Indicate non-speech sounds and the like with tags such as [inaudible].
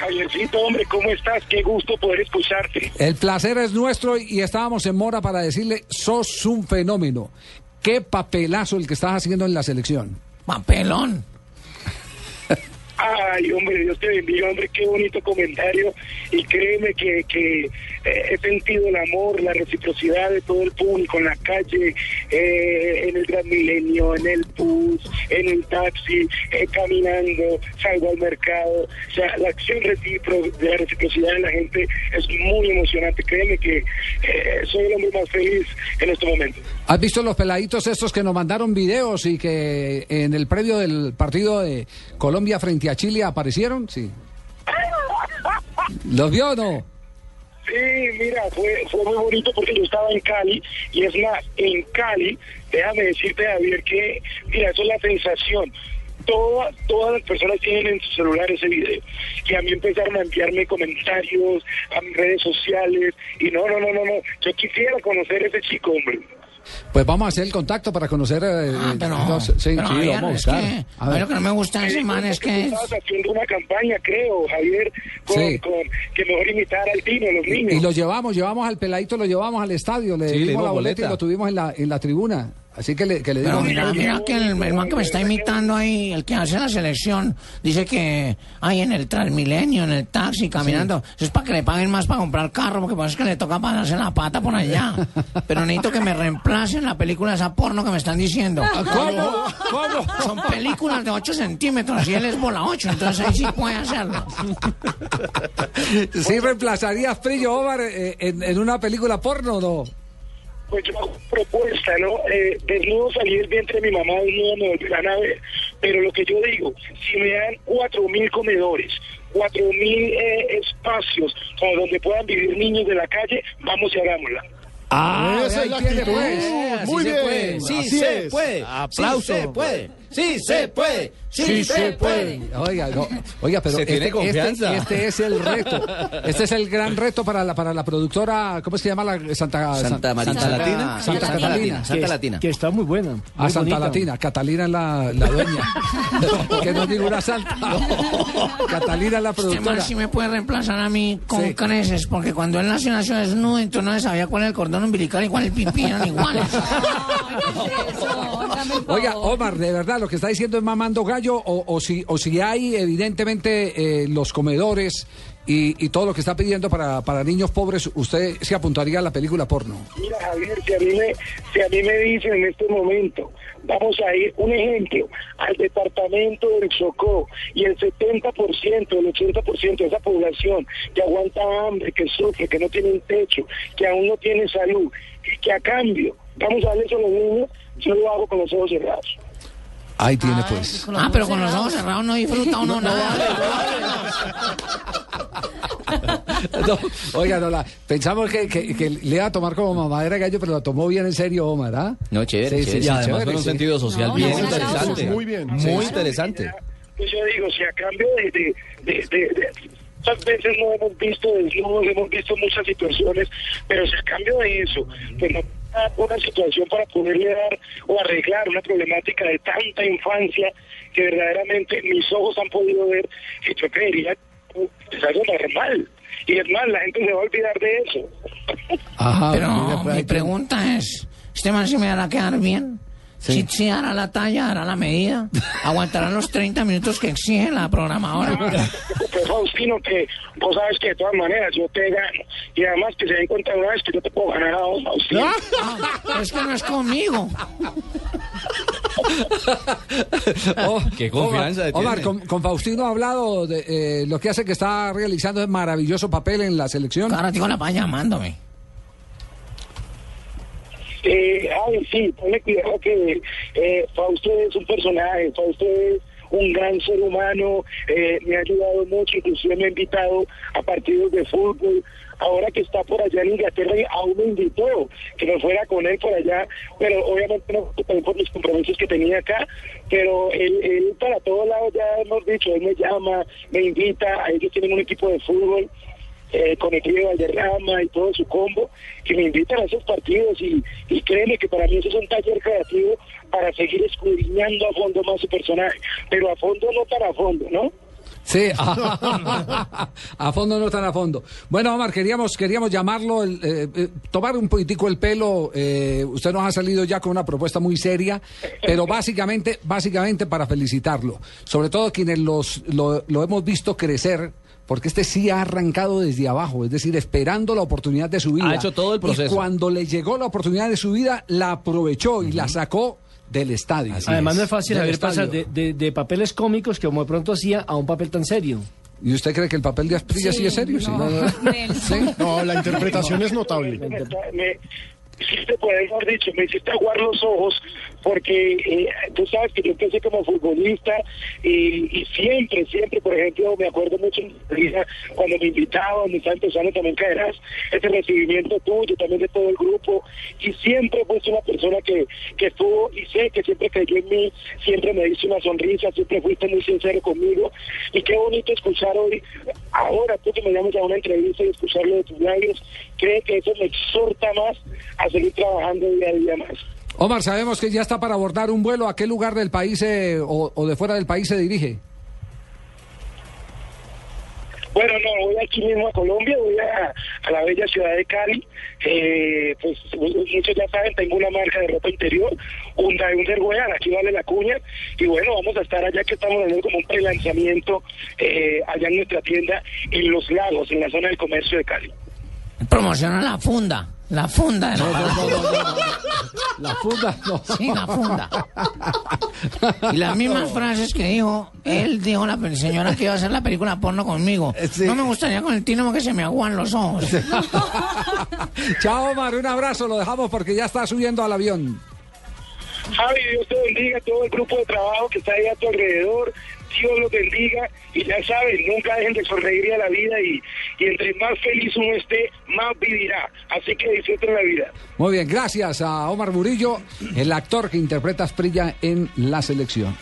Javiercito, hombre, ¿cómo estás? Qué gusto poder escucharte. El placer es nuestro y estábamos en Mora para decirle, sos un fenómeno. Qué papelazo el que estás haciendo en la selección. Papelón. Ay, hombre, Dios te bendiga, hombre, qué bonito comentario. Y créeme que, eh, he sentido el amor, la reciprocidad de todo el público en la calle, eh, en el Gran Milenio, en el bus, en el taxi, eh, caminando, salgo al mercado. O sea, la acción recipro- de la reciprocidad de la gente es muy emocionante. Créeme que eh, soy el hombre más feliz en este momento. ¿Has visto los peladitos estos que nos mandaron videos y que en el previo del partido de Colombia frente a Chile aparecieron? Sí. ¿Los vio no? Sí, mira, fue, fue muy bonito porque yo estaba en Cali y es más, en Cali, déjame decirte, Javier, que, mira, eso es la sensación. Todas, todas las personas tienen en su celular ese video. Y a mí empezaron a enviarme comentarios a mis redes sociales. Y no, no, no, no, no. Yo quisiera conocer ese chico, hombre. Pues vamos a hacer el contacto para conocer. eh, Ah, pero, entonces, sí, pero sí, Javier, vamos a es buscar. que, A ver. lo que no me gusta de ese man es que... estabas haciendo una campaña, creo, Javier, con, Sí. con que mejor imitar al Tino, a los niños. Y lo llevamos, llevamos al peladito, lo llevamos al estadio, le dimos la boleta y boleta. lo tuvimos en la, en la tribuna. Así que le, que le Pero digo. mira, mira que el, el man que me está imitando ahí, el que hace la selección, dice que hay en el Transmilenio, en el taxi, caminando. Eso es para que le paguen más para comprar carro, porque pasa que le toca pasarse la pata por allá. Pero necesito que me reemplacen la película esa porno que me están diciendo. ¿Cómo? ¿Cómo? Son películas de 8 centímetros y él es bola 8, entonces ahí sí puede hacerlo. [laughs] ¿Sí reemplazarías Frillo Omar eh, en, en una película porno o no? Pues yo hago propuesta, ¿no? Eh, desnudo salí del vientre de mi mamá, desnudo me volverán a ver. Pero lo que yo digo, si me dan cuatro mil comedores, cuatro mil eh, espacios como donde puedan vivir niños de la calle, vamos y hagámosla. Ah, Esa es la actitud. pues. Muy se bien, puede, sí así se es. puede, Aplauso. sí se puede, sí se puede, sí, se puede. Oiga, no, oiga, pero Se tiene este, confianza. este- este es el reto. Este es el gran reto para la para la productora, ¿cómo se llama la Santa Santa. Santa, Latina. Santa Catalina. Santa Latina. Que está muy buena. A muy Santa bonita. Latina, Catalina es la, la dueña. [laughs] que no es ninguna santa. Catalina es la Este productora. sí me puede reemplazar a mí con Sí. creces, porque cuando él nació, nació desnudo, entonces no se sabía cuál era el cordón umbilical y cuál el pipí, eran iguales. [laughs] Oiga, Omar, de verdad, lo que está diciendo es mamando gallo, o, si, o si hay evidentemente eh, los comedores y, y todo lo que está pidiendo para, para niños pobres, usted se apuntaría a la película porno. Mira, Javier, si a mí me, si a mí me dicen en este momento, vamos a ir, un ejemplo, al departamento del Chocó y el 70%, el 80% de esa población que aguanta hambre, que sufre, que no tiene un techo, que aún no tiene salud y que a cambio vamos a darle eso a los niños, yo lo hago con los ojos cerrados. Ahí tiene pues. Ah, pero con los ojos cerrados no disfruta uno nada. [laughs] No, oiga, no, la, pensamos que, que- que le iba a tomar como mamadera de gallo, pero la tomó bien en serio, Omar, ¿ah? No, chévere, Sí, chévere. sí, y además chévere, con un sí. sentido social No, bien no, interesante. Muy bien. Muy interesante. Pues yo digo, si a cambio de, de, de, de- de- muchas veces no hemos visto desnudos, hemos visto muchas situaciones, pero si a cambio de eso, pues no una situación para poderle dar o arreglar una problemática de tanta infancia que verdaderamente mis ojos han podido ver, y yo creería que es algo normal. Y es más, la gente se va a olvidar de eso. Ajá, Pero mi pregunta es, ¿este man se me hará quedar bien? Sí. Sí. sí hará la talla, hará la medida, [laughs] aguantará los 30 minutos que exige la programadora. Pues Faustino, que vos sabes que de todas maneras yo te gano. Y además que se den cuenta una vez que yo te puedo ganar a vos, Faustino. Ah, pero es que no es conmigo. [laughs] Oh, Qué confianza Omar, Omar, con, con Faustino ha hablado de eh, lo que hace que está realizando es maravilloso papel en la selección. Ahora tengo la paz llamándome. Eh, ay, sí, ponle cuidado que eh, Fausto es un personaje, Fausto es un gran ser humano, eh, me ha ayudado mucho, inclusive me ha invitado a partidos de fútbol. Ahora que está por allá en Inglaterra, aún me invitó que me fuera con él por allá, pero obviamente no por los compromisos que tenía acá, pero él, él para todos lados ya hemos dicho, él me llama, me invita, a ellos tienen un equipo de fútbol eh, con Río Valderrama y todo su combo, que me invitan a esos partidos y, y créeme que para mí eso es un taller creativo para seguir escudriñando a fondo más su personaje, pero a fondo no tan a fondo, ¿no? Sí, [laughs] a fondo no tan a fondo. Bueno, Omar, queríamos, queríamos llamarlo, el, eh, eh, tomar un poquitico el pelo. eh, usted nos ha salido ya con una propuesta muy seria, pero básicamente, básicamente para felicitarlo. Sobre todo quienes los, lo, lo hemos visto crecer. Porque este sí ha arrancado desde abajo, es decir, esperando la oportunidad de su vida. Ha hecho todo el proceso. Y cuando le llegó la oportunidad de su vida, la aprovechó y la sacó del estadio. Además no es fácil estadio. pasar de, de- de papeles cómicos que como de pronto hacía a un papel tan serio. ¿Y usted cree que el papel de Asprilla sí, es serio? [laughs] Sí. ¿Sí? No, la interpretación es notable. me, me hiciste, por mejor dicho, me hiciste aguar los ojos porque eh, tú sabes que yo empecé como futbolista y, siempre, siempre, por ejemplo, me acuerdo mucho cuando me invitaban, me estaba empezando también caerás, ese recibimiento tuyo, también de todo el grupo y siempre fuiste una persona que, que estuvo y sé que siempre creyó en mí, siempre me hizo una sonrisa, siempre fuiste muy sincero conmigo y qué bonito escuchar hoy, ahora tú que me llamas a una entrevista y escucharlo de tus labios, cree que eso me exhorta más a seguir trabajando día a día más. Omar, sabemos que ya está para abordar un vuelo. ¿A qué lugar del país eh, o, o de fuera del país se dirige? Bueno, no, voy aquí mismo a Colombia, voy a, a la bella ciudad de Cali. Eh, pues muchos ya saben, tengo una marca de ropa interior, un Underwear, aquí vale la cuña. Y bueno, vamos a estar allá que estamos haciendo como un prelanzamiento eh, allá en nuestra tienda en Los Lagos, en la zona del comercio de Cali. Promociona la funda. La funda de la La funda, no. Sí, la funda. Y las mismas frases que dijo, él dijo la señora que iba a hacer la película porno conmigo. Sí. No me gustaría con el tino porque se me aguan los ojos. [laughs] Chao, Omar, un abrazo. Lo dejamos porque ya está subiendo al avión. Javi, Dios te bendiga todo el grupo de trabajo que está ahí a tu alrededor. Dios los bendiga y ya saben, nunca dejen de sonreír a la vida y, y entre más feliz uno esté, más vivirá. Así que disfruten la vida. Muy bien, gracias a Omar Murillo, el actor que interpreta a Asprilla en la selección.